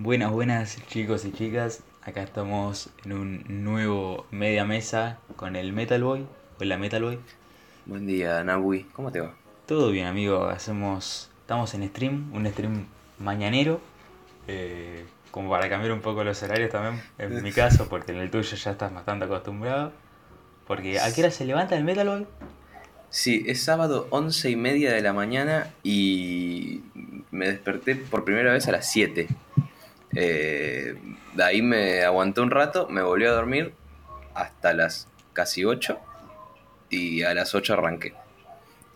Buenas, buenas chicos y chicas. Acá estamos en un nuevo media mesa con el Metal Boy. Hola Metal Boy. Buen día, Nabui. ¿Cómo te va? Todo bien, amigo. Hacemos, estamos en stream, un stream mañanero, eh, como para cambiar un poco los horarios también. En mi caso, porque en el tuyo ya estás bastante acostumbrado. Porque ¿a qué hora se levanta el Metal Boy? Sí, es sábado once y media de la mañana y me desperté por primera vez a las 7. Eh, de ahí me aguanté un rato, me volví a dormir hasta las casi 8 y a las 8 arranqué.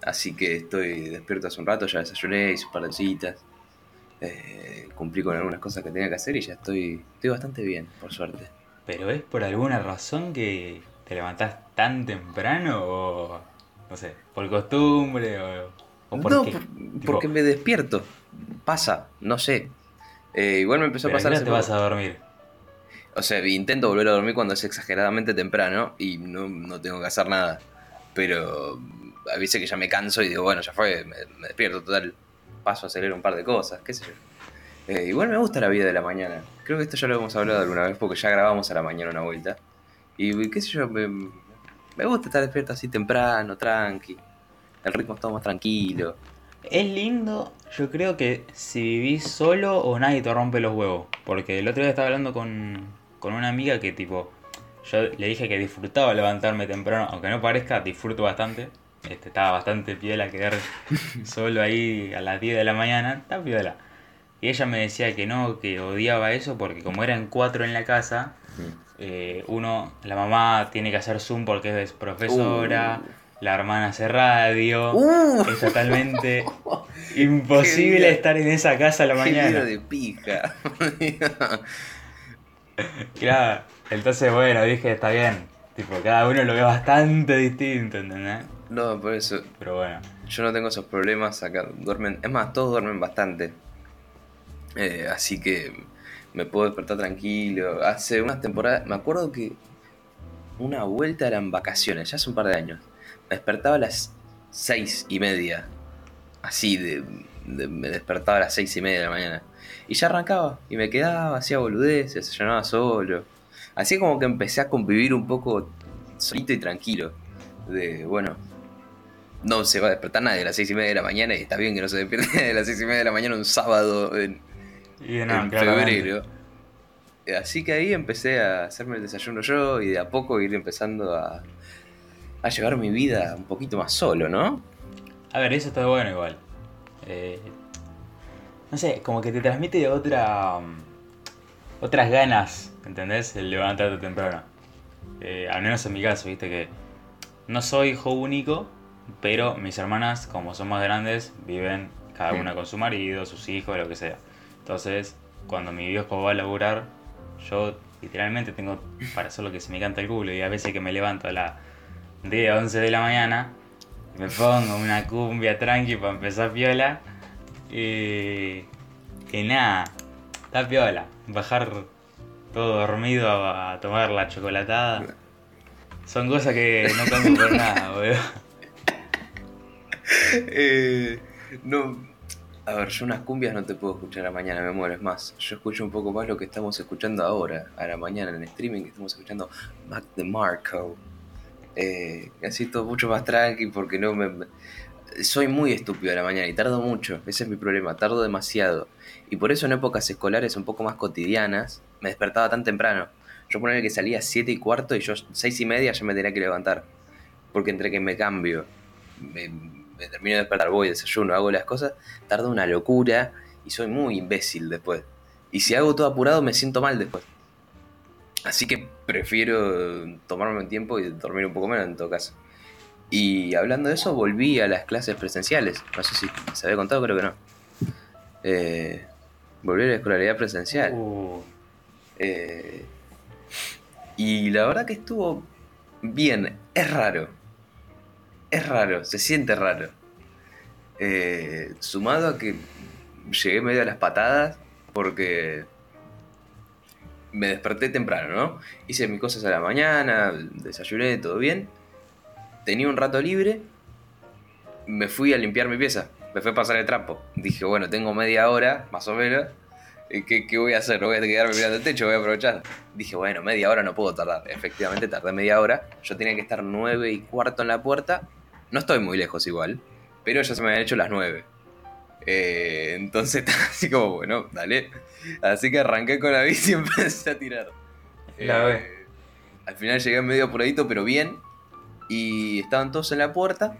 Así que estoy despierto hace un rato, ya desayuné, hice un par de citas, eh, cumplí con algunas cosas que tenía que hacer y ya estoy, estoy bastante bien, por suerte. ¿Pero es por alguna razón que te levantás tan temprano o, no sé, por costumbre o, o por no, qué? por- Tipo, porque me despierto. Pasa, no sé. Eh, igual me empezó a ¿pero a pasar hace te vas a dormir? O sea, intento volver a dormir cuando es exageradamente temprano y no, no tengo que hacer nada. Pero a veces que ya me canso y digo, bueno, ya fue, me, me despierto total, paso a acelerar un par de cosas, qué sé yo. Eh, igual me gusta la vida de la mañana. Creo que esto ya lo hemos hablado alguna vez porque ya grabamos a la mañana una vuelta. Y qué sé yo, me, me gusta estar despierto así temprano, tranqui. El ritmo está más tranquilo. Es lindo, yo creo que si vivís solo o nadie te rompe los huevos. Porque el otro día estaba hablando con, con una amiga que tipo, yo le dije que disfrutaba levantarme temprano, aunque no parezca, disfruto bastante. Este, estaba bastante piola quedar solo ahí a las 10 de la mañana, está piola. Y ella me decía que no, que odiaba eso porque como eran cuatro en la casa, eh, uno, la mamá tiene que hacer Zoom porque es profesora, la hermana hace radio. ¡Uh! Es totalmente imposible estar en esa casa a la ¡Qué vida mañana. de pija! Claro, entonces bueno, dije, está bien. Tipo, cada uno lo ve bastante distinto, ¿entendés? no, por eso. Pero bueno. Yo no tengo esos problemas acá. Duermen, es más, todos duermen bastante. Eh, así que me puedo despertar tranquilo. Hace unas temporadas, me acuerdo que una vuelta eran vacaciones, ya hace un par de años. Me despertaba a las seis y media. Así, de, de- me despertaba a las seis y media de la mañana. Y ya arrancaba, y me quedaba, hacía boludeces, se llenaba solo. Así como que empecé a convivir un poco solito y tranquilo. De, bueno, no se va a despertar nadie a las seis y media de la mañana y está bien que no se despierte a las seis y media de la mañana un sábado en, Y en febrero. Así que ahí empecé a hacerme el desayuno yo y de a poco ir empezando a, a llevar mi vida un poquito más solo, ¿no? A ver, eso está bueno igual. Eh, no sé, como que te transmite otra. mm, otras ganas, ¿entendés? El levantarte temprano. Eh, al menos en mi caso, viste que. No soy hijo único, pero mis hermanas, como son más grandes, viven cada una con su marido, sus hijos, lo que sea. Entonces, cuando mi viejo va a laburar, yo literalmente tengo para hacer lo que se me canta el culo. Y a veces que me levanto a las 10, 11 de la mañana, me pongo una cumbia tranqui para empezar piola. Y. Que nada, está piola. Bajar todo dormido a, a tomar la chocolatada. Son cosas que no cambio por nada, boludo. Eh, no. A ver, yo unas cumbias no te puedo escuchar a la mañana, me muero. Es más, yo escucho un poco más lo que estamos escuchando ahora, a la mañana en streaming, que estamos escuchando Mac DeMarco. Eh, así todo mucho más tranqui porque no me, Soy muy estúpido a la mañana y tardo mucho, ese es mi problema, tardo demasiado. Y por eso en épocas escolares un poco más cotidianas me despertaba tan temprano. Yo ponía que salía a 7 y cuarto y yo 6 y media ya me tenía que levantar. Porque entre que me cambio, me, me termino de despertar, voy, desayuno, hago las cosas, tarda una locura y soy muy imbécil después. Y si hago todo apurado me siento mal después. Así que prefiero tomarme un tiempo y dormir un poco menos en todo caso. Y hablando de eso, volví a las clases presenciales. No sé si se había contado, creo que no. Eh, volví a la escolaridad presencial. Uh, Eh, y la verdad que estuvo bien. Es raro. Es raro, se siente raro. Eh, sumado a que llegué medio a las patadas porque me desperté temprano, ¿no? Hice mis cosas a la mañana, desayuné, todo bien. Tenía un rato libre, me fui a limpiar mi pieza, me fui a pasar el trapo. Dije, bueno, tengo media hora, más o menos. Eh, ¿Qué, ¿Qué voy a hacer? ¿No voy a quedarme mirando el techo? Voy a aprovechar. Dije, bueno, media hora no puedo tardar. Efectivamente, tardé media hora. Yo tenía que estar nueve y cuarto en la puerta. No estoy muy lejos igual, pero ya se me habían hecho las nueve. Eh, entonces, así como, bueno, dale. Así que arranqué con la bici y empecé a tirar. La Eh, al final llegué medio apuradito, pero bien. Y estaban todos en la puerta.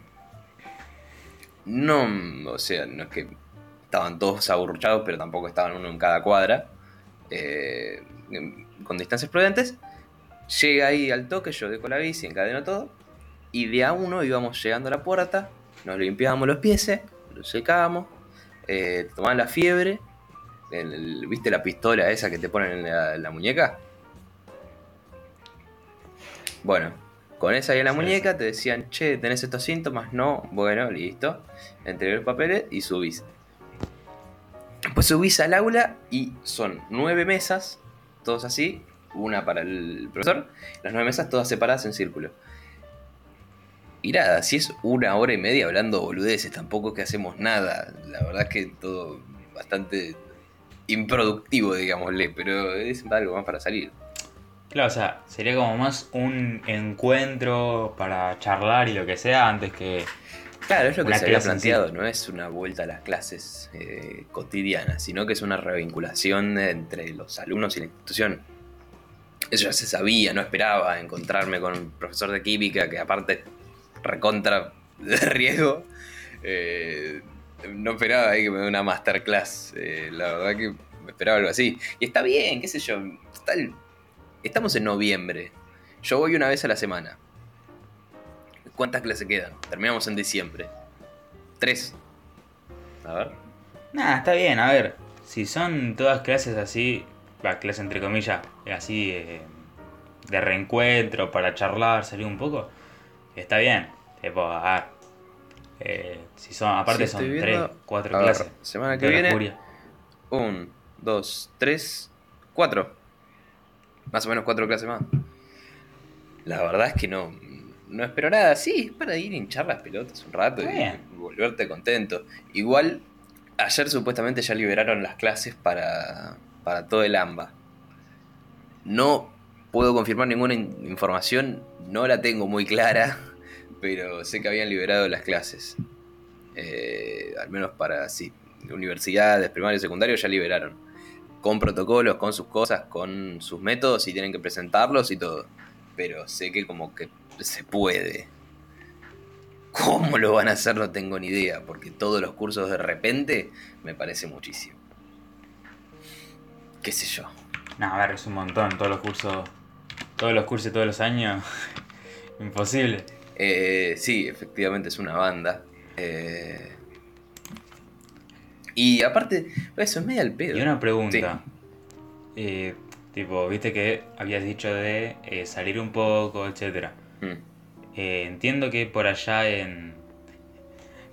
No, o sea, no es que estaban todos aburruchados, pero tampoco estaban uno en cada cuadra. eh, con distancias prudentes. Llega ahí al toque, yo dejo la bici, encadeno todo. Y de a uno íbamos llegando a la puerta, nos limpiábamos los pies, los secábamos, eh, tomaban la fiebre. el- el- ¿Viste la pistola esa que te ponen en la, en la muñeca? Bueno, con esa ahí en la Sí, muñeca te decían, che, ¿tenés estos síntomas? No, bueno, listo. Entregué los papeles y subís. Después subís al aula y son nueve mesas, todos así, una para el profesor, las nueve mesas todas separadas en círculo. Y nada, si es una hora y media hablando boludeces, tampoco es que hacemos nada. La verdad es que todo bastante improductivo, digámosle, pero es algo más para salir. Claro, o sea, sería como más un encuentro para charlar y lo que sea antes que. Claro, es lo que se había sí. planteado, no es una vuelta a las clases eh, cotidianas, sino que es una revinculación entre los alumnos y la institución. Eso ya se sabía, no esperaba encontrarme con un profesor de química que aparte recontra de riesgo. eh, no esperaba ahí que me dé una masterclass. eh, la verdad que me esperaba algo así. Y está bien, qué sé yo. está estamos en noviembre. Yo voy una vez a la semana. ¿Cuántas clases quedan? Terminamos en diciembre. Tres. A ver. Nada, está bien, a ver. Si son todas clases así, la clase entre comillas, así eh, de reencuentro para charlar, salir un poco, está bien. Tipo, a ver. eh, si son, aparte Sí, son tres, cuatro ver, clases. semana que viene. furia. Un, dos, tres, cuatro. Más o menos cuatro clases más. La verdad es que no, no espero nada. Sí, es para ir a hinchar las pelotas un rato Está y bien. volverte contento. Igual, ayer supuestamente ya liberaron las clases para, para todo el AMBA. No puedo confirmar ninguna in- información, no la tengo muy clara, pero sé que habían liberado las clases. Eh, al menos para, sí, universidades, primario y secundario ya liberaron. Con protocolos, con sus cosas, con sus métodos y tienen que presentarlos y todo. Pero sé que como que se puede. ¿Cómo lo van a hacer? No tengo ni idea, porque todos los cursos de repente me parece muchísimo. ¿Qué sé yo? No, a ver, es un montón, todos los cursos, todos los cursos todos los años, imposible. Eh, sí, efectivamente es una banda. Eh, y aparte, eso es medio al pedo. Y una pregunta. Eh, tipo, viste que habías dicho de eh, salir un poco, etcétera. Mm. Eh, entiendo que por allá en,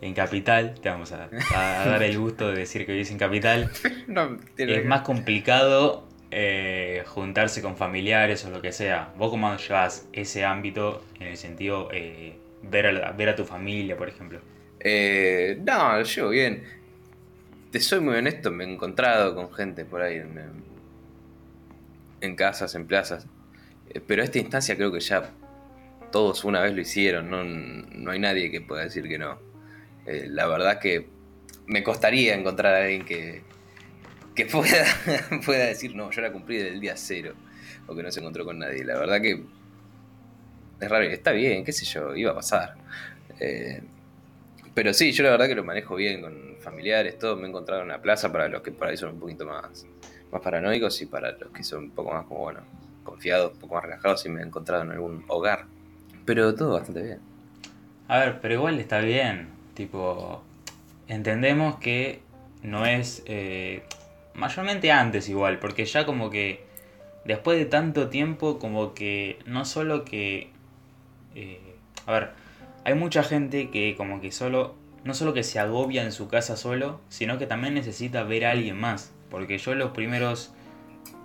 en Capital, te vamos a, a dar el gusto de decir que vivís en Capital, No, es que- más complicado eh, juntarse con familiares o lo que sea. ¿Vos cómo llevas ese ámbito en el sentido eh, ver, a, ver a tu familia, por ejemplo? Eh, no, lo llevo bien. Te soy muy honesto, me he encontrado con gente por ahí en, en casas, en plazas. Eh, Pero a esta instancia creo que ya todos una vez lo hicieron, no, no hay nadie que pueda decir que no. Eh, la verdad que me costaría encontrar a alguien que, que pueda, pueda decir, no, yo la cumplí desde el día cero, o que no se encontró con nadie. La verdad que es raro, está bien, qué sé yo, iba a pasar. Eh, pero sí, yo la verdad que lo manejo bien con familiares, todo. Me he encontrado en una plaza para los que por ahí son un poquito más, más paranoicos y para los que son un poco más como, bueno, confiados, un poco más relajados y me he encontrado en algún hogar. Pero todo bastante bien. A ver, pero igual está bien. Tipo, entendemos que no es. eh, mayormente antes igual, porque ya como que. Después de tanto tiempo, como que. No solo que. eh, a ver, hay mucha gente que como que solo. No solo que se agobia en su casa solo, sino que también necesita ver a alguien más. Porque yo los primeros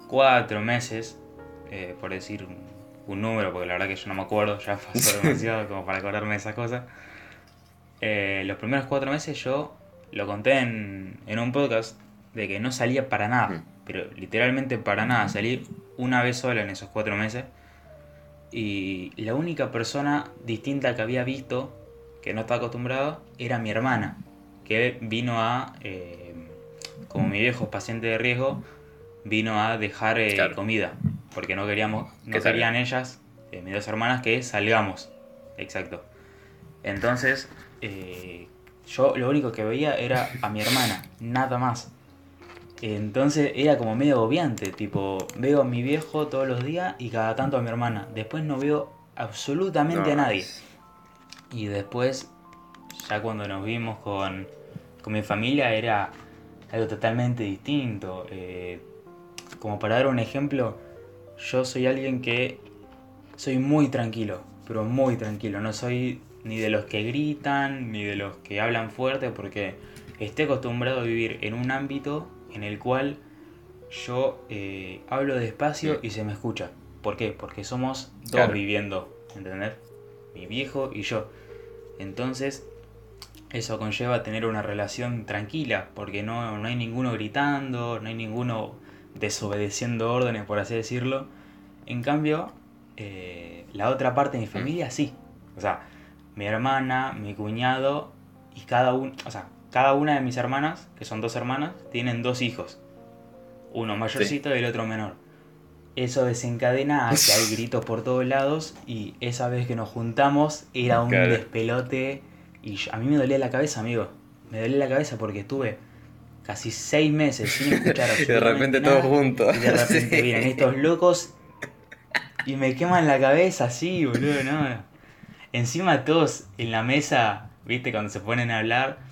cuatro meses, eh, por decir un, número, porque la verdad que yo no me acuerdo, ya pasó demasiado como para acordarme de esas cosas. Eh, los primeros cuatro meses yo lo conté en, en un podcast de que no salía para nada, pero literalmente para nada. Salí una vez sola en esos cuatro meses. Y la única persona distinta que había visto, que no estaba acostumbrado, era mi hermana, que vino a, eh, como mi viejo paciente de riesgo, vino a dejar eh, comida, porque no queríamos, no querían ellas, eh, mis dos hermanas, que salgamos. Exacto. Entonces, yo lo único que veía era a mi hermana, nada más. Entonces era como medio agobiante, tipo, veo a mi viejo todos los días y cada tanto a mi hermana. Después no veo absolutamente a nadie. Y después, ya cuando nos vimos con, mi familia, era algo totalmente distinto. Eh, como para dar un ejemplo, yo soy alguien que soy muy tranquilo, pero muy tranquilo. No soy ni de los que gritan, ni de los que hablan fuerte, porque estoy acostumbrado a vivir en un ámbito en el cual yo eh, hablo despacio y se me escucha. ¿Por qué? Porque somos dos viviendo, ¿entendés? Mi viejo y yo. Entonces, eso conlleva tener una relación tranquila, porque no, no hay ninguno gritando, no hay ninguno desobedeciendo órdenes, por así decirlo. En cambio, eh, la otra parte de mi familia sí. O sea, mi hermana, mi cuñado y cada uno, o sea, cada una de mis hermanas, que son dos hermanas, tienen dos hijos. Uno mayorcito y el otro menor. Eso desencadena a que hay gritos por todos lados y esa vez que nos juntamos era un despelote y a mí me dolía la cabeza, amigo. Me dolía la cabeza porque estuve casi seis meses sin escuchar Y de repente todos juntos. Y de repente vienen estos locos y me queman la cabeza así, boludo, ¿no? Encima todos en la mesa, viste, cuando se ponen a hablar,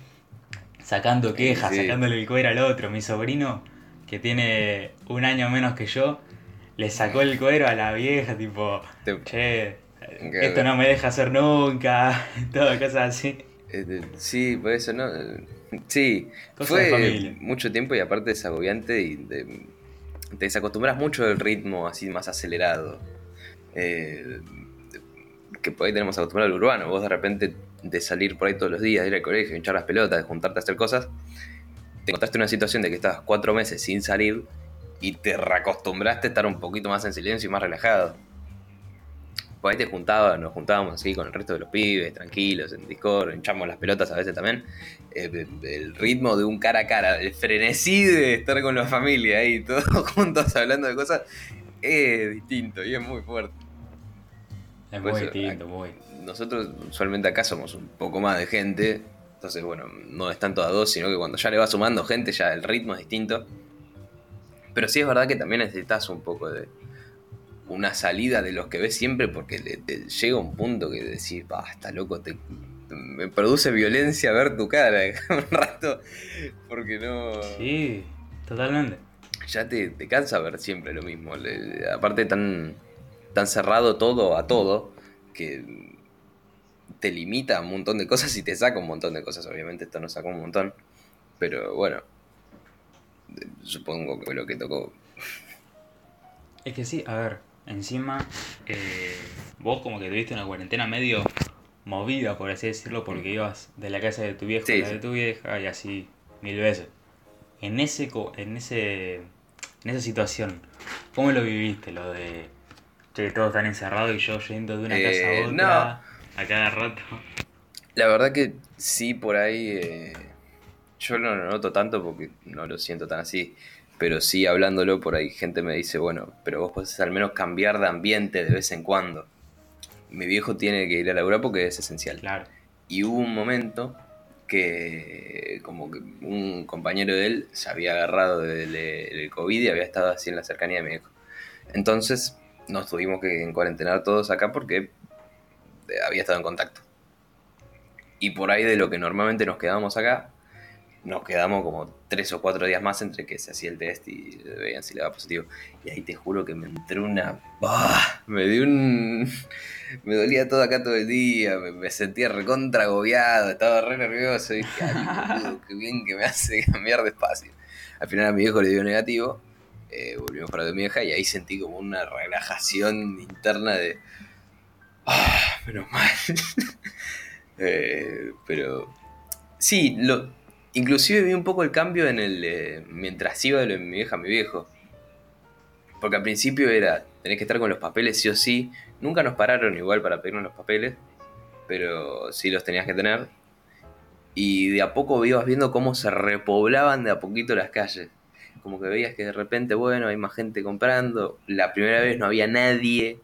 sacando quejas, sacándole el cuero al otro. Mi sobrino, que tiene un año menos que yo, le sacó el cuero a la vieja, tipo, che, esto no me deja hacer nunca, todo cosas así. Este, sí, por eso, ¿no? Sí, fue mucho tiempo y aparte es agobiante y te, desacostumbras mucho del ritmo así más acelerado. Eh, que por ahí tenemos acostumbrado al urbano. Vos de repente de salir por ahí todos los días, de ir al colegio, hinchar las pelotas, de juntarte a hacer cosas, te encontraste en una situación de que estabas cuatro meses sin salir y te reacostumbraste a estar un poquito más en silencio y más relajado. Por ahí te juntabas, nos juntábamos así con el resto de los pibes, tranquilos, en Discord, hinchamos las pelotas a veces también. Eh, el ritmo de un cara a cara, el frenesí de estar con la familia ahí, todos juntos hablando de cosas, es distinto y es muy fuerte. Es muy distinto, muy. Nosotros usualmente acá somos un poco más de gente, entonces bueno, no es tanto a dos, sino que cuando ya le va sumando gente ya el ritmo es distinto. Pero sí es verdad que también necesitas un poco de una salida de los que ves siempre porque llega un punto que decís, basta loco, te, me produce violencia ver tu cara un rato porque no... Sí, totalmente. Ya te, te cansa ver siempre lo mismo. aparte tan tan cerrado todo a todo que te limita un montón de cosas y te saca un montón de cosas. Obviamente esto nos sacó un montón, pero bueno, supongo que lo que tocó. Es que sí, a ver, encima eh, vos como que tuviste una cuarentena medio movida, por así decirlo, porque mm. ibas de la casa de tu viejo a la de tu vieja y así mil veces. En ese, en ese, en esa situación, ¿cómo lo viviste? Lo de que todos están encerrados y yo yendo de una casa a eh, otra a cada rato. La verdad que sí, por ahí. Eh, yo no lo noto tanto porque no lo siento tan así. Pero sí, hablándolo, por ahí gente me dice, bueno, pero vos podés al menos cambiar de ambiente de vez en cuando. Mi viejo tiene que ir a laburar porque es esencial. Claro. Y hubo un momento que como que un compañero de él se había agarrado del, COVID y había estado así en la cercanía de mi viejo. Entonces nos tuvimos que cuarentenar todos acá porque había estado en contacto. Y por ahí de lo que normalmente nos quedábamos acá, nos quedamos como tres o cuatro días más entre que se hacía el test y veían si le daba positivo. Y ahí te juro que me entró una... Me dio un... Me dolía todo acá todo el día, me, sentía recontra agobiado, estaba re nervioso. Y dije, ay, qué bien que me hace cambiar de espacio. Al final a mi viejo le dio negativo eh, volvimos para mi vieja y ahí sentí como una relajación interna de. ¡Ah! menos mal. Eh, pero. Sí, lo, Inclusive vi un poco el cambio en el... eh, mientras iba de mi vieja a mi viejo. Porque al principio era, tenés que estar con los papeles sí o sí. Nunca nos pararon igual para pedirnos los papeles, pero sí los tenías que tener. Y de a poco ibas viendo cómo se repoblaban de a poquito las calles. Como que veías que de repente, bueno, hay más gente comprando. La primera vez no había nadie.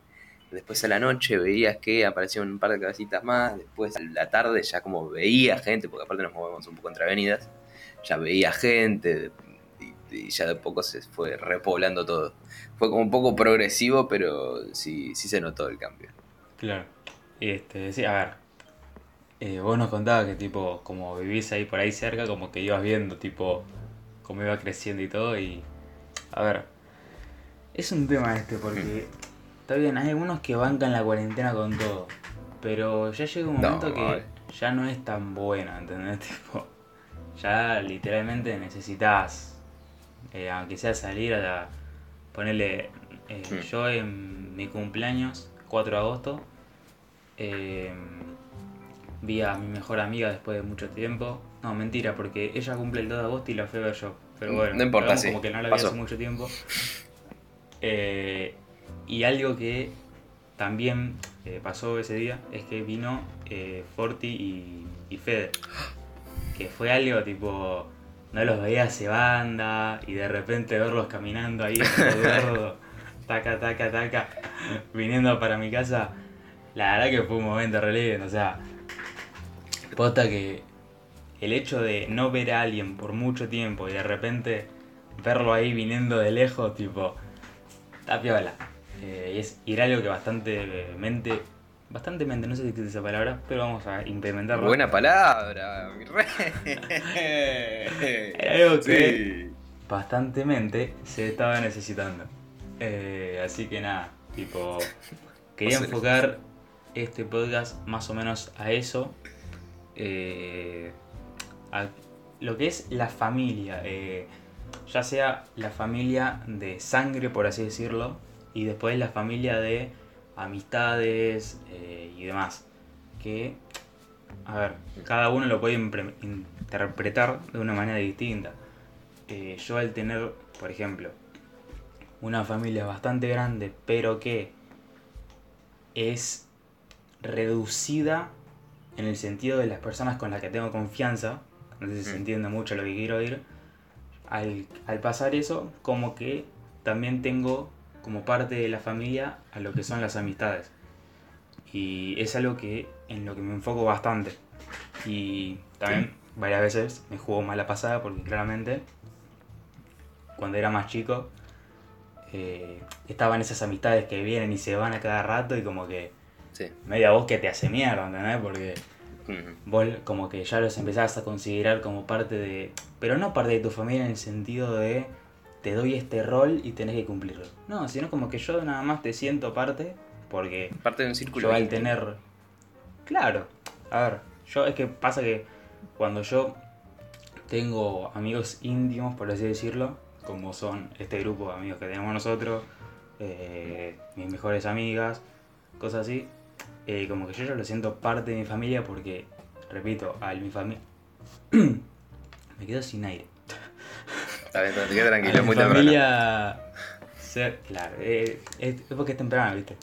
Después a la noche veías que aparecían un par de cabecitas más. Después a la tarde ya como veía gente, porque aparte nos movemos un poco entre avenidas. Ya veía gente y, y ya de poco se fue repoblando todo. Fue como un poco progresivo, pero sí, sí se notó el cambio. Claro. Este, sí, a ver. eh, vos nos contabas que tipo, como vivís ahí por ahí cerca, como que ibas viendo, tipo, cómo iba creciendo y todo. Y. A ver. Es un tema este, porque. Está bien, hay algunos que bancan la cuarentena con todo. Pero ya llega un No, momento que ya no es tan buena, ¿entendés? Tipo, ya literalmente necesitas, eh, aunque sea salir a la- ponerle. eh. Yo en mi cumpleaños, 4 de agosto, eh, vi a mi mejor amiga después de mucho tiempo. No, mentira, porque ella cumple el 2 de agosto y la fui a ver yo. Pero bueno, No importa, sí, como que no la vi pasó. hace mucho tiempo. Eh, y algo que también eh, pasó ese día es que vino eh, Forti y, y Fede. Que fue algo tipo. No los veía hace banda y de repente verlos caminando ahí, gordo, taca, taca, taca, viniendo para mi casa. La verdad que fue un momento re lindo, o sea, posta que el hecho de no ver a alguien por mucho tiempo y de repente verlo ahí viniendo de lejos, tipo, está piola. Eh, y es, y era algo que bastante mente, bastante mente, no sé si existe esa palabra, pero vamos a implementarla. Buena palabra, mi rey. Era algo que- Sí. Bastantemente se estaba necesitando. Eh, así que nada, tipo, quería enfocar este podcast más o menos a eso. eh, a lo que es la familia. eh, ya sea la familia de sangre, por así decirlo, y después la familia de amistades eh, y demás. Que, a ver, cada uno lo puede interpretar de una manera distinta. Eh, yo al tener, por ejemplo, una familia bastante grande, pero que es reducida en el sentido de las personas con las que tengo confianza, no sé si se Mm. entiende mucho lo que quiero decir, al, al pasar eso, como que también tengo como parte de la familia a lo que son las amistades. Y es algo que en lo que me enfoco bastante. Y también varias veces me jugó mala pasada porque claramente cuando era más chico eh, estaban esas amistades que vienen y se van a cada rato y como que Sí. media voz que te hace mierda, ¿entendés? Porque vos como que ya los empezás a considerar como parte de... Pero no parte de tu familia en el sentido de te doy este rol y tenés que cumplirlo. No, sino como que yo nada más te siento parte porque Parte de un círculo. yo al tener... Claro, a ver, yo es que pasa que cuando yo tengo amigos íntimos, por así decirlo, como son este grupo de amigos que tenemos nosotros, eh, mis mejores amigas, cosas así, eh, como que yo ya lo siento parte de mi familia porque, repito, al mi familia... Me quedo sin aire. Está bien, A tranquilo, mi muy temprano. familia ser, claro, eh, es, es porque es temprano, ¿viste?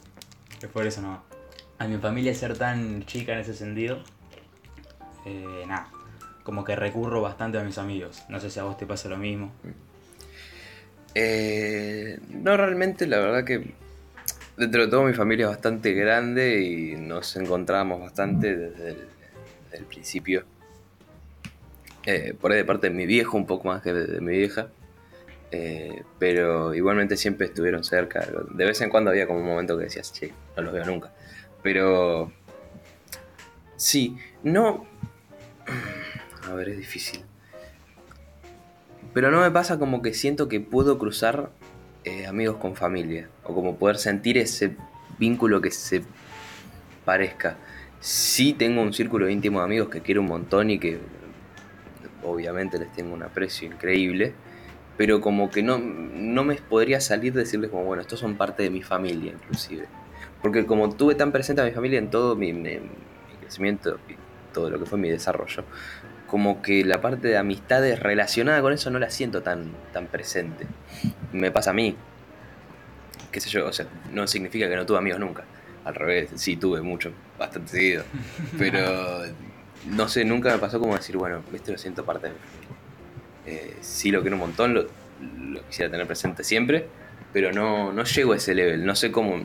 Es por eso no. A mi familia ser tan chica en ese sentido, eh, nada, como que recurro bastante a mis amigos. No sé si a vos te pasa lo mismo. Eh, no, realmente, la verdad que dentro de todo mi familia es bastante grande y nos encontramos bastante desde el, desde el principio. Eh, por ahí de parte de mi viejo, un poco más que de, mi vieja. Eh, pero igualmente siempre estuvieron cerca. De vez en cuando había como un momento que decías, che, no los veo nunca. Pero sí, no. A ver, es difícil. Pero no me pasa como que siento que puedo cruzar eh, amigos con familia. O como poder sentir ese vínculo que se parezca. Sí tengo un círculo íntimo de amigos que quiero un montón y que obviamente les tengo un aprecio increíble. Pero como que no, no me podría salir decirles como, bueno, estos son parte de mi familia inclusive. Porque como tuve tan presente a mi familia en todo mi, mi- mi crecimiento y todo lo que fue mi desarrollo, como que la parte de amistades relacionada con eso no la siento tan, tan presente. Me pasa a mí. Qué sé yo, o sea, no significa que no tuve amigos nunca. Al revés, sí tuve mucho, bastante seguido. Pero no sé, nunca me pasó como decir, bueno, esto lo siento parte de mí. Eh, sí lo quiero un montón, lo, lo, quisiera tener presente siempre, pero no, no llego a ese level, no sé cómo...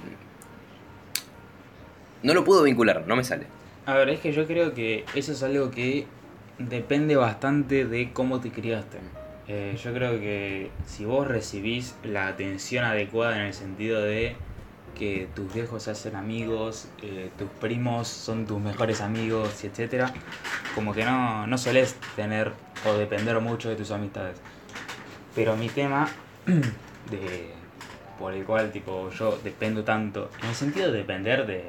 No lo puedo vincular, no me sale. A ver, es que yo creo que eso es algo que depende bastante de cómo te criaste. Eh, yo creo que si vos recibís la atención adecuada en el sentido de que tus viejos hacen amigos, eh, tus primos son tus mejores amigos, etcétera, como que no, no solés tener o depender mucho de tus amistades. Pero mi tema de por el cual tipo yo dependo tanto, en el sentido de depender de,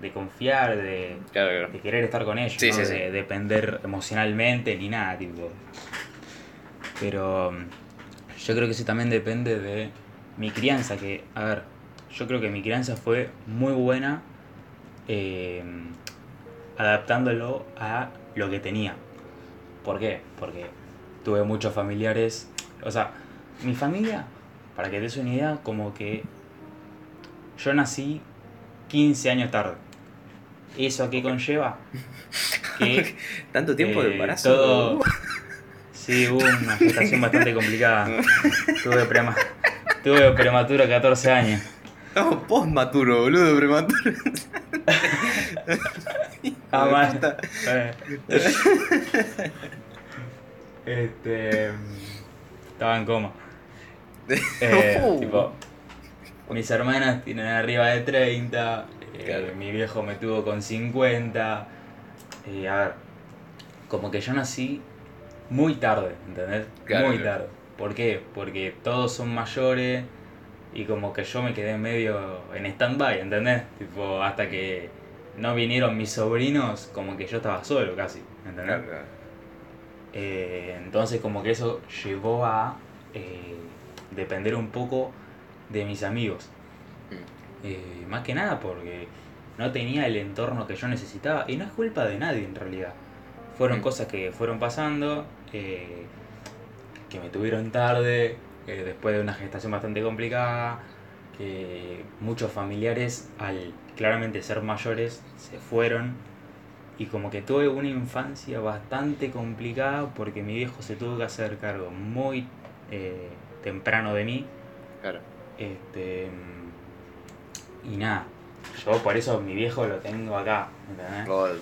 de confiar, de, de querer estar con ellos, no de depender emocionalmente ni nada, tipo. Pero yo creo que sí también depende de mi crianza, que, a ver, yo creo que mi crianza fue muy buena eh, adaptándolo a lo que tenía. ¿Por qué? Porque tuve muchos familiares, o sea, mi familia, para que te des una idea, como que yo nací 15 años tarde. ¿Eso a qué conlleva? Que, ¿Tanto tiempo de eh, embarazo? Todo... Sí, hubo una gestación bastante complicada. Tuve, prema... Tuve prematuro 14 años. No, postmaturo, boludo, prematuro. ah. Este. Estaba en coma. Eh, tipo, mis hermanas tienen arriba de 30, eh, mi viejo me tuvo con 50. Eh, a ver, como que yo nací muy tarde, ¿entendés? muy tarde. ¿Por qué? Porque todos son mayores y como que yo me quedé medio en stand-by, ¿entendés? Tipo, hasta que no vinieron mis sobrinos, como que yo estaba solo casi, ¿entendés? Eh, entonces como que eso llevó a depender un poco de mis amigos. Mm. Eh, más que nada porque no tenía el entorno que yo necesitaba. Y no es culpa de nadie en realidad. Fueron mm. cosas que fueron pasando, eh, que me tuvieron tarde, después de una gestación bastante complicada, que muchos familiares al claramente ser mayores se fueron. Y como que tuve una infancia bastante complicada porque mi viejo se tuvo que hacer cargo muy eh, temprano de mí. Claro. Este, y nada, yo por eso mi viejo lo tengo acá, ¿entendés?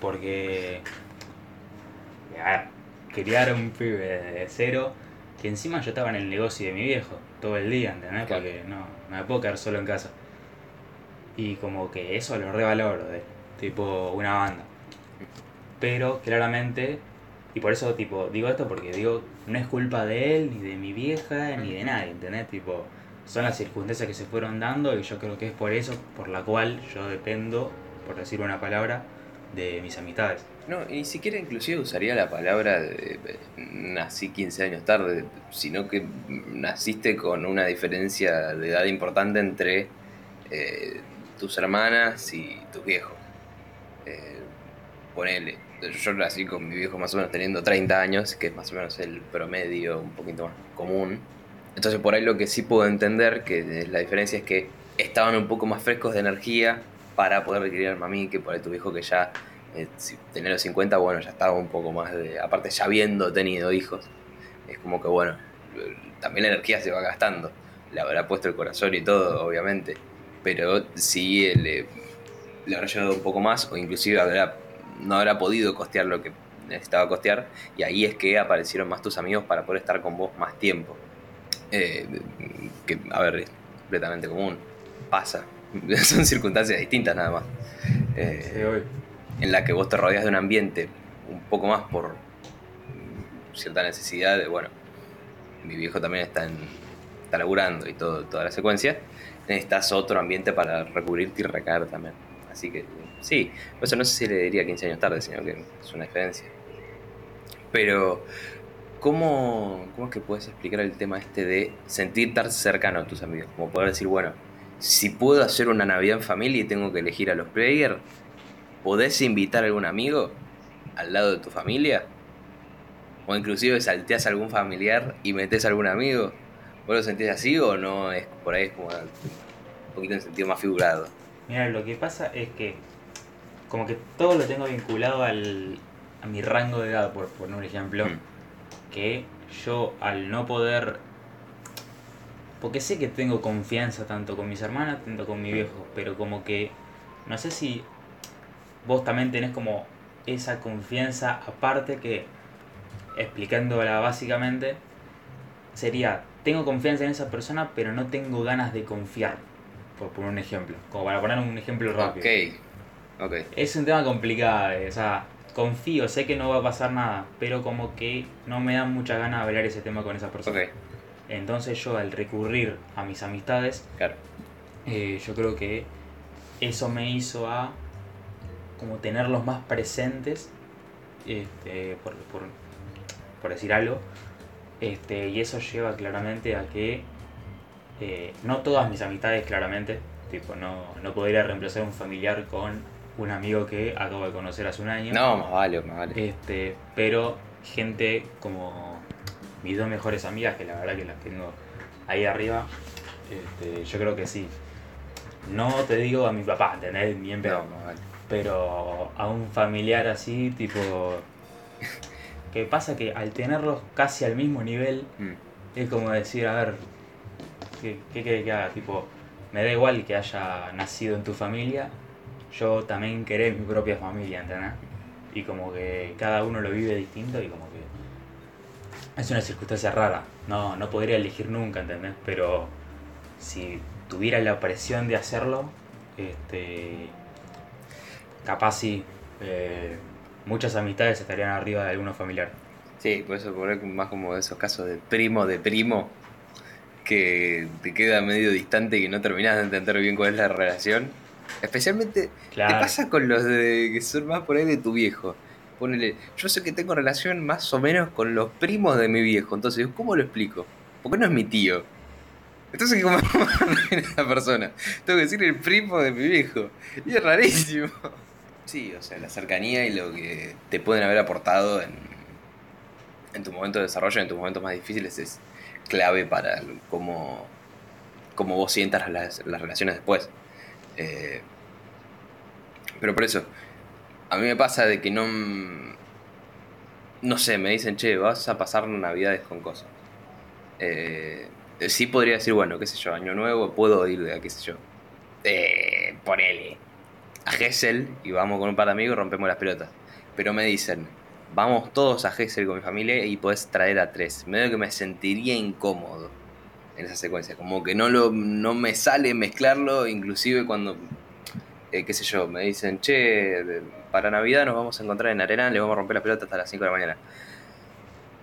Porque criar un pibe de cero, que encima yo estaba en el negocio de mi viejo todo el día, ¿entendés? Porque no, no me puedo quedar solo en casa. Y como que eso lo revaloro, de, tipo una banda. Pero claramente y por eso, tipo, digo esto porque digo, no es culpa de él, ni de mi vieja, ni de nadie, ¿entendés? Tipo, son las circunstancias que se fueron dando y yo creo que es por eso por la cual yo dependo, por decir una palabra, de mis amistades. No, ni siquiera inclusive usaría la palabra de, nací 15 años tarde, sino que naciste con una diferencia de edad importante entre eh, tus hermanas y tus viejos. Eh, ponele, yo nací con mi viejo más o menos teniendo 30 años, que es más o menos el promedio un poquito más común. Entonces por ahí lo que sí puedo entender, que la diferencia es que estaban un poco más frescos de energía para poder criarme a mí, que por ahí tu viejo que ya eh, tenía los 50, bueno, ya estaba un poco más de... Aparte ya habiendo tenido hijos, es como que bueno, también la energía se va gastando. Le habrá puesto el corazón y todo, obviamente. Pero sí le, le habrá llevado un poco más o inclusive habrá no habrá podido costear lo que necesitaba costear y ahí es que aparecieron más tus amigos para poder estar con vos más tiempo. Eh, que, a ver, es completamente común, pasa, son circunstancias distintas nada más. Eh, en la que vos te rodeas de un ambiente un poco más por cierta necesidad de, bueno, mi viejo también está, en, está laburando y todo, toda la secuencia, necesitas otro ambiente para recubrirte y recaer también. Así que Sí, eso no sé si le diría 15 años tarde, sino que es una diferencia. Pero, ¿cómo, ¿cómo es que puedes explicar el tema este de sentir estar cercano a tus amigos? Como poder decir, bueno, si puedo hacer una Navidad en familia y tengo que elegir a los players, ¿podés invitar a algún amigo al lado de tu familia? O inclusive salteás a algún familiar y metés a algún amigo. ¿Vos lo sentís así o no? Es por ahí es como un poquito en sentido más figurado. Mira, lo que pasa es que como que todo lo tengo vinculado al, a mi rango de edad, por poner un ejemplo, Mm. que yo al no poder... Porque sé que tengo confianza tanto con mis hermanas, tanto con mi viejo, pero como que no sé si vos también tenés como esa confianza aparte que, explicándola básicamente, sería, tengo confianza en esa persona, pero no tengo ganas de confiar, por poner un ejemplo, como para poner un ejemplo rápido. Ok, ok. Es un tema complicado, eh, o sea, confío, sé que no va a pasar nada, pero como que no me dan muchas ganas de hablar ese tema con esa persona. Ok, Entonces yo al recurrir a mis amistades, claro. eh, yo creo que eso me hizo a como tenerlos más presentes, este, por, por, por decir algo, este, y eso lleva claramente a que eh, no todas mis amistades claramente, tipo, no, no podría reemplazar un familiar con un amigo que acabo de conocer hace un año. No, más vale, más vale. Este, pero gente como mis dos mejores amigas, que la verdad que las tengo ahí arriba, este, yo creo que sí. No te digo a mi papá, ¿entendés? Ni en pedo. No, vale. Pero a un familiar así, tipo... Que pasa que al tenerlos casi al mismo nivel, Mm. es como decir, a ver, ¿qué, querés que haga? Tipo, me da igual que haya nacido en tu familia, yo también querés mi propia familia, ¿entendés? Y como que cada uno lo vive distinto y como que es una circunstancia rara, no, no podría elegir nunca, ¿entendés? Pero si tuviera la presión de hacerlo, este, capaz sí, eh, muchas amistades estarían arriba de alguno familiar. Sí, por eso por más como esos casos de primo de primo que te queda medio distante y que no terminas de entender bien cuál es la relación. Especialmente Claro. te pasa con los de que son más por ahí de tu viejo. Ponele, yo sé que tengo relación más o menos con los primos de mi viejo, entonces ¿cómo lo explico? Porque no es mi tío. Entonces ¿cómo esa persona? Tengo que decir el primo de mi viejo. Y es rarísimo. Sí, o sea, la cercanía y lo que te pueden haber aportado en, en tu momento de desarrollo, en tus momentos más difíciles, es clave para cómo, cómo vos sientas las, las relaciones después. Eh, pero por eso, a mí me pasa de que no... No sé, me dicen, che, vas a pasar navidades con cosas. Eh, sí podría decir, bueno, qué sé yo, año nuevo, puedo ir a qué sé yo. Eh, ponele a Gessel y vamos con un par de amigos y rompemos las pelotas. Pero me dicen, vamos todos a Gessel con mi familia y podés traer a tres. Medio que me sentiría incómodo en esa secuencia. Como que no, lo, no me sale mezclarlo, inclusive cuando, eh, qué sé yo, me dicen, che, para Navidad nos vamos a encontrar en Arena, le vamos a romper la pelota hasta las 5 de la mañana.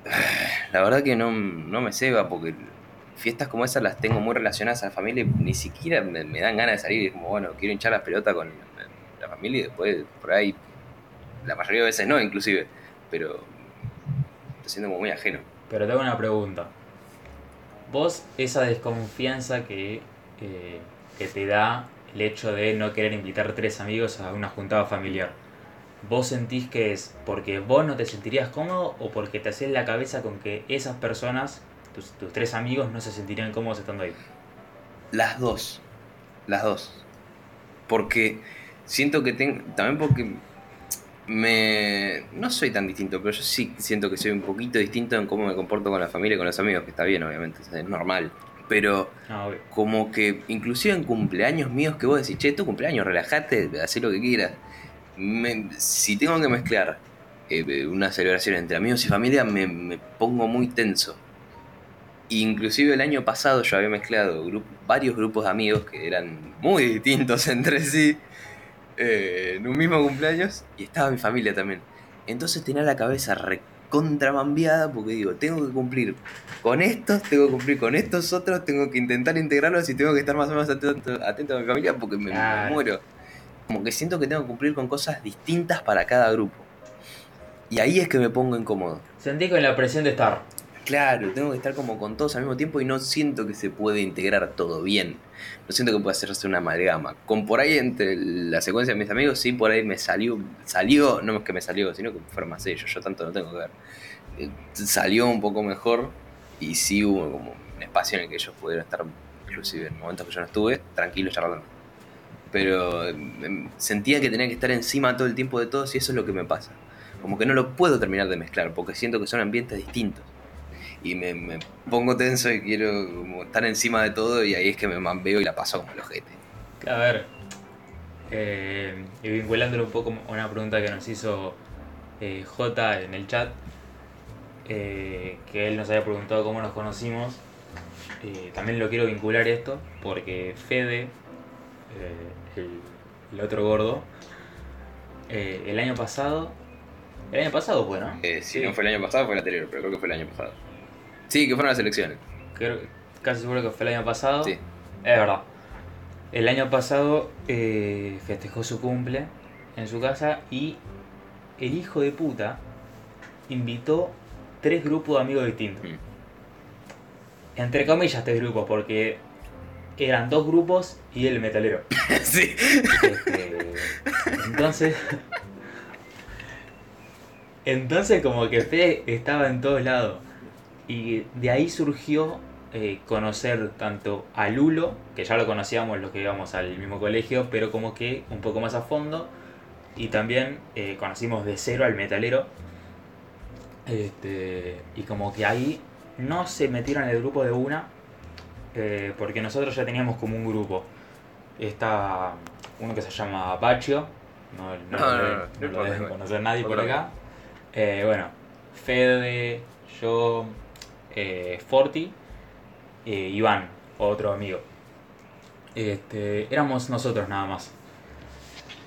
La verdad que no, no me ceba porque fiestas como esas las tengo muy relacionadas a la familia ni siquiera me, me dan ganas de salir. Es como, bueno, quiero hinchar las pelotas con la familia y después por ahí, la mayoría de veces no, inclusive, pero estoy siendo como muy ajeno. Pero te hago una pregunta. Vos, esa desconfianza que, eh, que te da el hecho de no querer invitar tres amigos a una juntada familiar, ¿vos sentís que es porque vos no te sentirías cómodo o porque te haces la cabeza con que esas personas, tus, tus tres amigos, no se sentirían cómodos estando ahí? Las dos, las dos. Porque siento que tengo, también porque me... No soy tan distinto, pero yo sí siento que soy un poquito distinto en cómo me comporto con la familia y con los amigos, que está bien, obviamente, es normal. Pero obvio. como que inclusive en cumpleaños míos que vos decís, che, tu cumpleaños, relájate, haz lo que quieras. Me- si tengo que mezclar eh, una celebración entre amigos y familia, me, me pongo muy tenso. Inclusive el año pasado yo había mezclado gru- varios grupos de amigos que eran muy distintos entre sí eh, en un mismo cumpleaños y estaba mi familia también. Entonces tenía la cabeza recontramambiada porque digo, tengo que cumplir con estos, tengo que cumplir con estos otros, tengo que intentar integrarlos y tengo que estar más o menos atento, atento a mi familia porque me, me muero. Como que siento que tengo que cumplir con cosas distintas para cada grupo. Y ahí es que me pongo incómodo. Sentís con la presión de estar. Claro, tengo que estar como con todos al mismo tiempo y no siento que se puede integrar todo bien. No siento que pueda hacerse una amalgama. Con por ahí entre la secuencia de mis amigos, sí, por ahí me salió, salió, no es que me salió, sino que fueron más ellos, yo tanto no tengo que ver. eh, salió un poco mejor y sí hubo como un espacio en el que ellos pudieron estar, inclusive en momentos que yo no estuve, tranquilos charlando. Pero em, sentía que tenía que estar encima todo el tiempo de todos y eso es lo que me pasa. Como que no lo puedo terminar de mezclar porque siento que son ambientes distintos. Y me, pongo tenso y quiero como estar encima de todo y ahí es que me mambeo y la paso como el ojete. A ver, eh, y vinculándolo un poco a una pregunta que nos hizo eh, J en el chat, eh, que él nos había preguntado cómo nos conocimos. Eh, también lo quiero vincular esto porque Fede, el, otro gordo, el año pasado. El año pasado fue, ¿no? si no fue el año pasado, fue el anterior, pero creo que fue el año pasado. Sí, que fueron las elecciones. Creo, casi seguro que fue el año pasado. Sí. Es verdad. El año pasado festejó su cumple en su casa y el hijo de puta invitó tres grupos de amigos distintos. Mm. Entre comillas, tres grupos, porque eran dos grupos y el metalero. sí. Este, entonces. Entonces, como que Fede estaba en todos lados. Y de ahí surgió eh, conocer tanto a Lulo, que ya lo conocíamos los que íbamos al mismo colegio, pero como que un poco más a fondo. Y también eh, conocimos de cero al metalero, este, y como que ahí no se metieron en el grupo de una, eh, porque nosotros ya teníamos como un grupo. Está uno que se llama Baccio, no, lo, deben conocer nadie por acá. Bueno, Fede, yo, eh, Forti, Iván, otro amigo. Este, éramos nosotros nada más.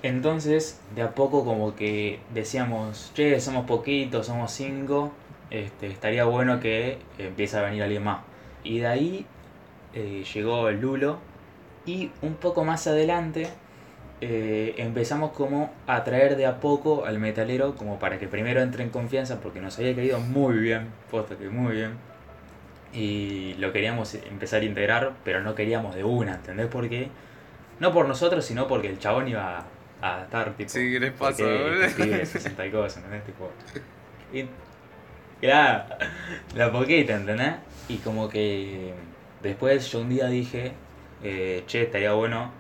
Entonces, de a poco como que decíamos, che, somos poquitos, somos cinco, este, estaría bueno que empiece a venir alguien más. Y de ahí eh, llegó Lulo y un poco más adelante eh, empezamos como a traer de a poco al metalero como para que primero entre en confianza porque nos había caído muy bien, puesto que muy bien. Y lo queríamos empezar a integrar, pero no queríamos de una, ¿entendés por qué? No por nosotros, sino porque el chabón iba a estar tipo. Sí, ¿qué les pasa, 60 y cosas, ¿entendés? Tipo. Y. la la poquita, ¿entendés? Y como que. Después yo un día dije, eh, che, estaría bueno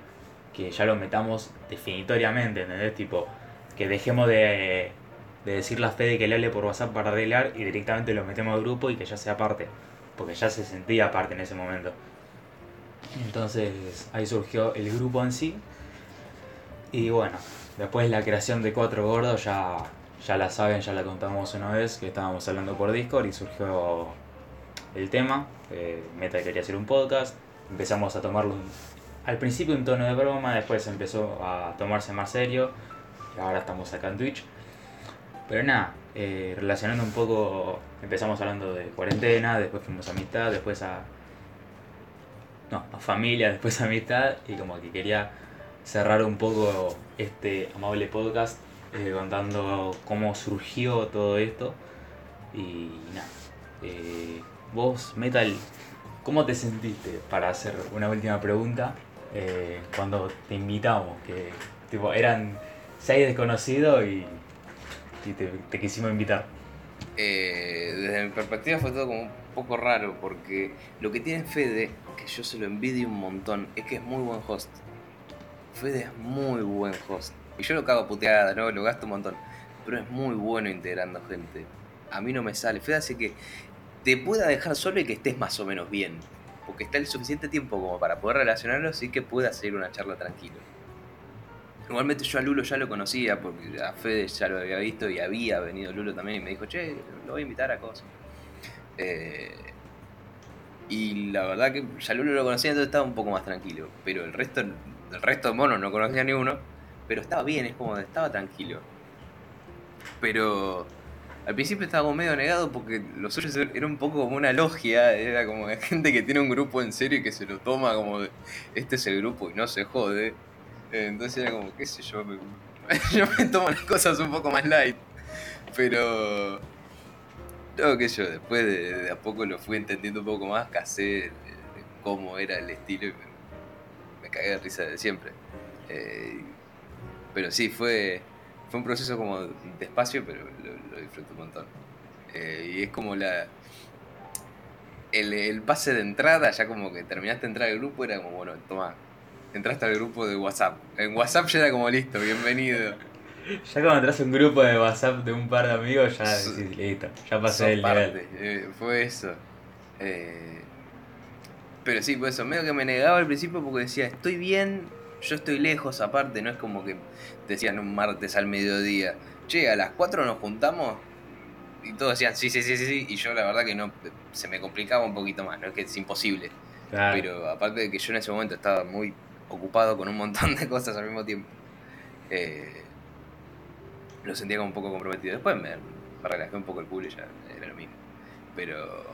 que ya lo metamos definitoriamente, ¿entendés? Tipo, que dejemos de, de decir la fe de que le hable por WhatsApp para arreglar y directamente lo metemos al grupo y que ya sea parte. Porque ya se sentía parte en ese momento. Entonces ahí surgió el grupo en sí y bueno, después la creación de Cuatro Gordos ya, ya la saben, ya la contamos una vez, que estábamos hablando por Discord y surgió el tema. Meta quería hacer un podcast, empezamos a tomarlo al principio un tono de broma, después empezó a tomarse más serio y ahora estamos acá en Twitch. Pero nada, eh, relacionando un poco, empezamos hablando de cuarentena, después fuimos a amistad, después a... No, a familia, después a amistad y como que quería cerrar un poco este amable podcast eh, contando cómo surgió todo esto. Y nada, eh, vos, Metal, ¿cómo te sentiste para hacer una última pregunta eh, cuando te invitamos? Que tipo, eran seis desconocidos y, te, quisimos invitar. desde mi perspectiva fue todo como un poco raro porque lo que tiene Fede, que yo se lo envidio un montón, es que es muy buen host. Fede es muy buen host. Y yo lo cago puteada, ¿no? Lo gasto un montón. Pero es muy bueno integrando gente. A mí no me sale. Fede hace que te pueda dejar solo y que estés más o menos bien. Porque está el suficiente tiempo como para poder relacionarlo y que pueda seguir una charla tranquilo. Igualmente yo a Lulo ya lo conocía porque a Fede ya lo había visto y había venido Lulo también y me dijo, che, lo voy a invitar a cosas. Eh, y la verdad que ya Lulo lo conocía, entonces estaba un poco más tranquilo. Pero el resto el resto de monos no conocía ni uno, pero estaba bien, es como, estaba tranquilo. Pero al principio estaba como medio negado porque los suyos era un poco como una logia, era como gente que tiene un grupo en serio y que se lo toma como, este es el grupo y no se jode. Entonces era como, qué sé yo, yo me tomo las cosas un poco más light. Pero, no, sé yo, después de, a poco lo fui entendiendo un poco más, casé cómo era el estilo y cagué de risa de siempre. Eh, pero sí, fue, fue un proceso como despacio, pero lo, disfruto un montón. Eh, y es como la. El, el, pase de entrada, ya como que terminaste de entrar al grupo, era como, bueno, toma, entraste al grupo de WhatsApp. En WhatsApp ya era como listo, bienvenido. Ya cuando entras a un grupo de WhatsApp de un par de amigos, ya decís, listo, ya pasé el nivel. Eh, fue eso. Eh, pero sí, por eso, medio que me negaba al principio porque decía, estoy bien, yo estoy lejos aparte, no es como que decían un martes al mediodía, che, a las 4 nos juntamos, y todos decían, sí, sí, sí, sí, sí, y yo la verdad que no, se me complicaba un poquito más, no es que es imposible. Pero aparte de que yo en ese momento estaba muy ocupado con un montón de cosas al mismo tiempo, eh, lo sentía como un poco comprometido. Después me, relajé un poco el culo y ya era lo mismo. Pero,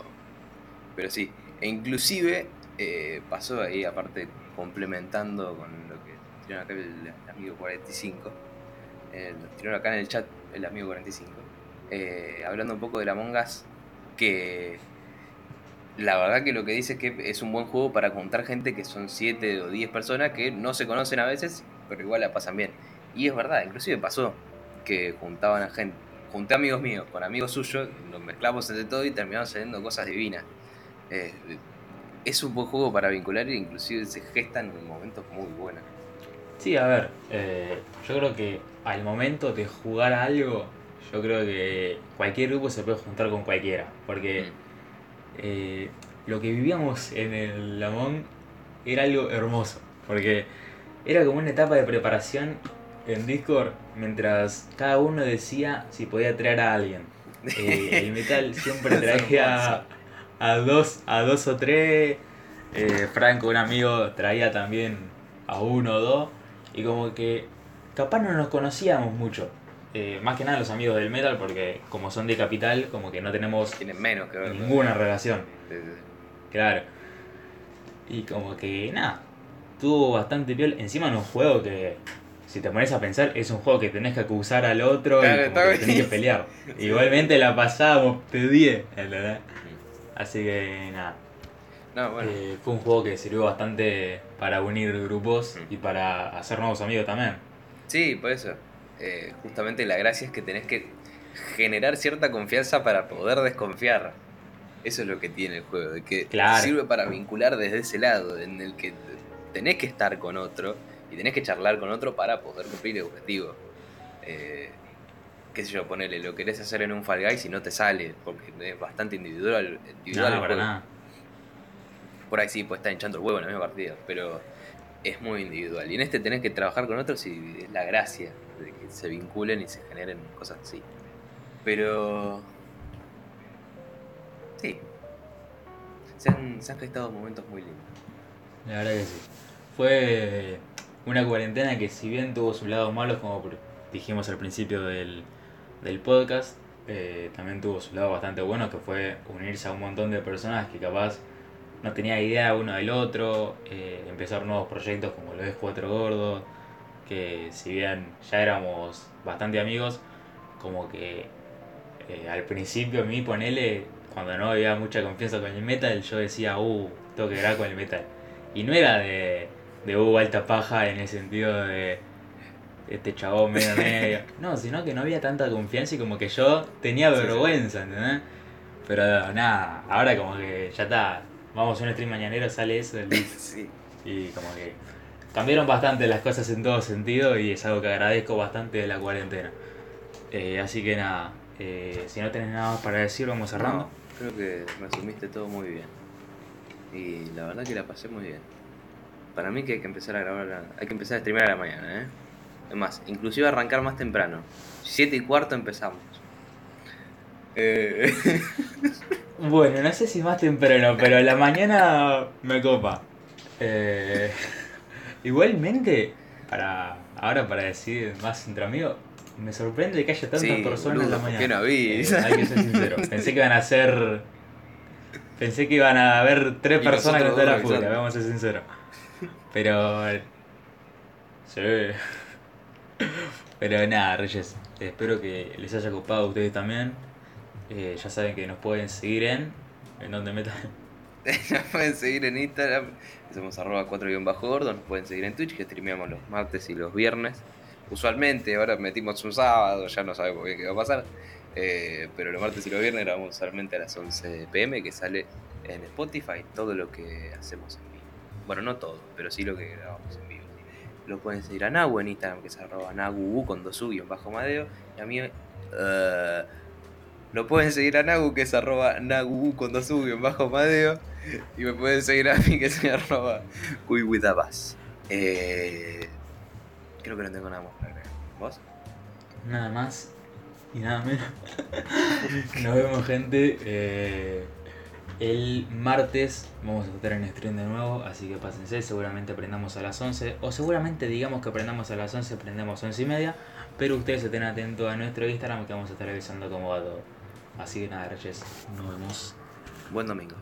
pero sí, e inclusive eh, pasó ahí, aparte complementando con lo que tiraron acá el, amigo 45, eh, tiraron acá en el chat el amigo 45, eh, hablando un poco de la Mongas, que la verdad que lo que dice es que es un buen juego para juntar gente que son 7 o 10 personas que no se conocen a veces, pero igual la pasan bien. Y es verdad, inclusive pasó que juntaban a gente, junté amigos míos con amigos suyos, nos mezclamos entre todo y terminamos saliendo cosas divinas. Eh, es un buen juego para vincular e inclusive se gestan en momentos muy buenos. Sí, a ver, eh, yo creo que al momento de jugar algo, yo creo que cualquier grupo se puede juntar con cualquiera, porque... Mm. Eh, lo que vivíamos en el Lamón era algo hermoso, porque era como una etapa de preparación en Discord mientras cada uno decía si podía traer a alguien. Eh, el metal siempre traía a, dos, a dos o tres. Eh, Franco, un amigo, traía también a uno o dos. Y como que capaz no nos conocíamos mucho. Eh, más que nada los amigos del metal, porque como son de capital, como que no tenemos Tienen menos que ninguna relación. Claro. Y como que nada, tuvo bastante piel. Encima en un juego que, si te pones a pensar, es un juego que tenés que acusar al otro y que tenés que pelear. Igualmente la pasábamos de 10, Así que nada. Eh, fue un juego que sirvió bastante para unir grupos y para hacer nuevos amigos también. Sí, por eso. Eh, justamente la gracia es que tenés que generar cierta confianza para poder desconfiar. Eso es lo que tiene el juego, de que sirve para vincular desde ese lado, en el que tenés que estar con otro y tenés que charlar con otro para poder cumplir el objetivo. Eh, qué sé yo, ponele, lo querés hacer en un Fall Guys y no te sale, porque es bastante individual. individual Por ahí sí, pues estar hinchando el huevo en la misma partida, pero es muy individual. Y en este tenés que trabajar con otros y es la gracia de que se vinculen y se generen cosas así. Pero. Sí. Se han, se gestado momentos muy lindos. La verdad que sí. Fue una cuarentena que, si bien tuvo sus lados malos, como dijimos al principio del, del podcast, eh, también tuvo su lado bastante bueno, que fue unirse a un montón de personas que capaz no tenía idea uno del otro, eh, empezar nuevos proyectos como lo es Cuatro Gordos, que si bien ya éramos bastante amigos, como que eh, al principio a mí ponele, cuando no había mucha confianza con el metal, yo decía, uh, tengo que grabar con el metal. Y no era de, de uh, alta paja en el sentido de este chabón medio medio. No, sino que no había tanta confianza y como que yo tenía vergüenza, ¿entendés? Pero nada, ahora como que ya está, vamos a un stream mañanero, sale eso, sí. y como que cambiaron bastante las cosas en todo sentido y es algo que agradezco bastante de la cuarentena. Eh, así que nada, eh, si no tenés nada más para decir, vamos cerrando. No, creo que resumiste todo muy bien. Y la verdad que la pasé muy bien. Para mí que hay que empezar a grabar, hay que empezar a streamar a la mañana, ¿eh? Es más, inclusive arrancar más temprano. Siete y cuarto empezamos. Eh... Bueno, no sé si más temprano, pero la mañana me copa. Eh, igualmente, para ahora para decir más entre amigos, me sorprende que haya tantas personas en la mañana. no vi? Eh, hay que ser sincero. Pensé que iban a ser. Pensé que iban a haber tres personas que no la fuga, vamos a ser sinceros. Pero. Sí. Pero nada, Reyes. Espero que les haya copado a ustedes también. Eh, ya saben que nos pueden seguir en. ¿En donde metan? nos pueden seguir en Instagram, somos arroba 4-gordo, nos pueden seguir en Twitch, que streameamos los martes y los viernes. Usualmente, ahora metimos un sábado, ya no sabemos bien qué va a pasar. Eh, pero los martes y los viernes grabamos solamente a las 11 pm, que sale en Spotify todo lo que hacemos en vivo. Bueno, no todo, pero sí lo que grabamos en vivo. Lo pueden seguir a Nagu en Instagram, que es arroba Nagu con dos U bajo Madeo. Y a mí eh, lo pueden seguir a Nagu, que es arroba Nagu con dos U y bajo Madeo. Y me pueden seguir a mí, que es arroba Cuihuidabas. Eh, creo que no tengo nada más para. ¿Vos? Nada más y nada menos. Nos vemos, gente. Eh, el martes vamos a estar en stream de nuevo, así que pásense. Seguramente aprendamos a las 11, o seguramente digamos que aprendamos a las 11, aprendemos a 11 y media. Pero ustedes estén atentos a nuestro Instagram que vamos a estar avisando cómo va todo. Así que nada, Reyes, nos vemos. Buen domingo.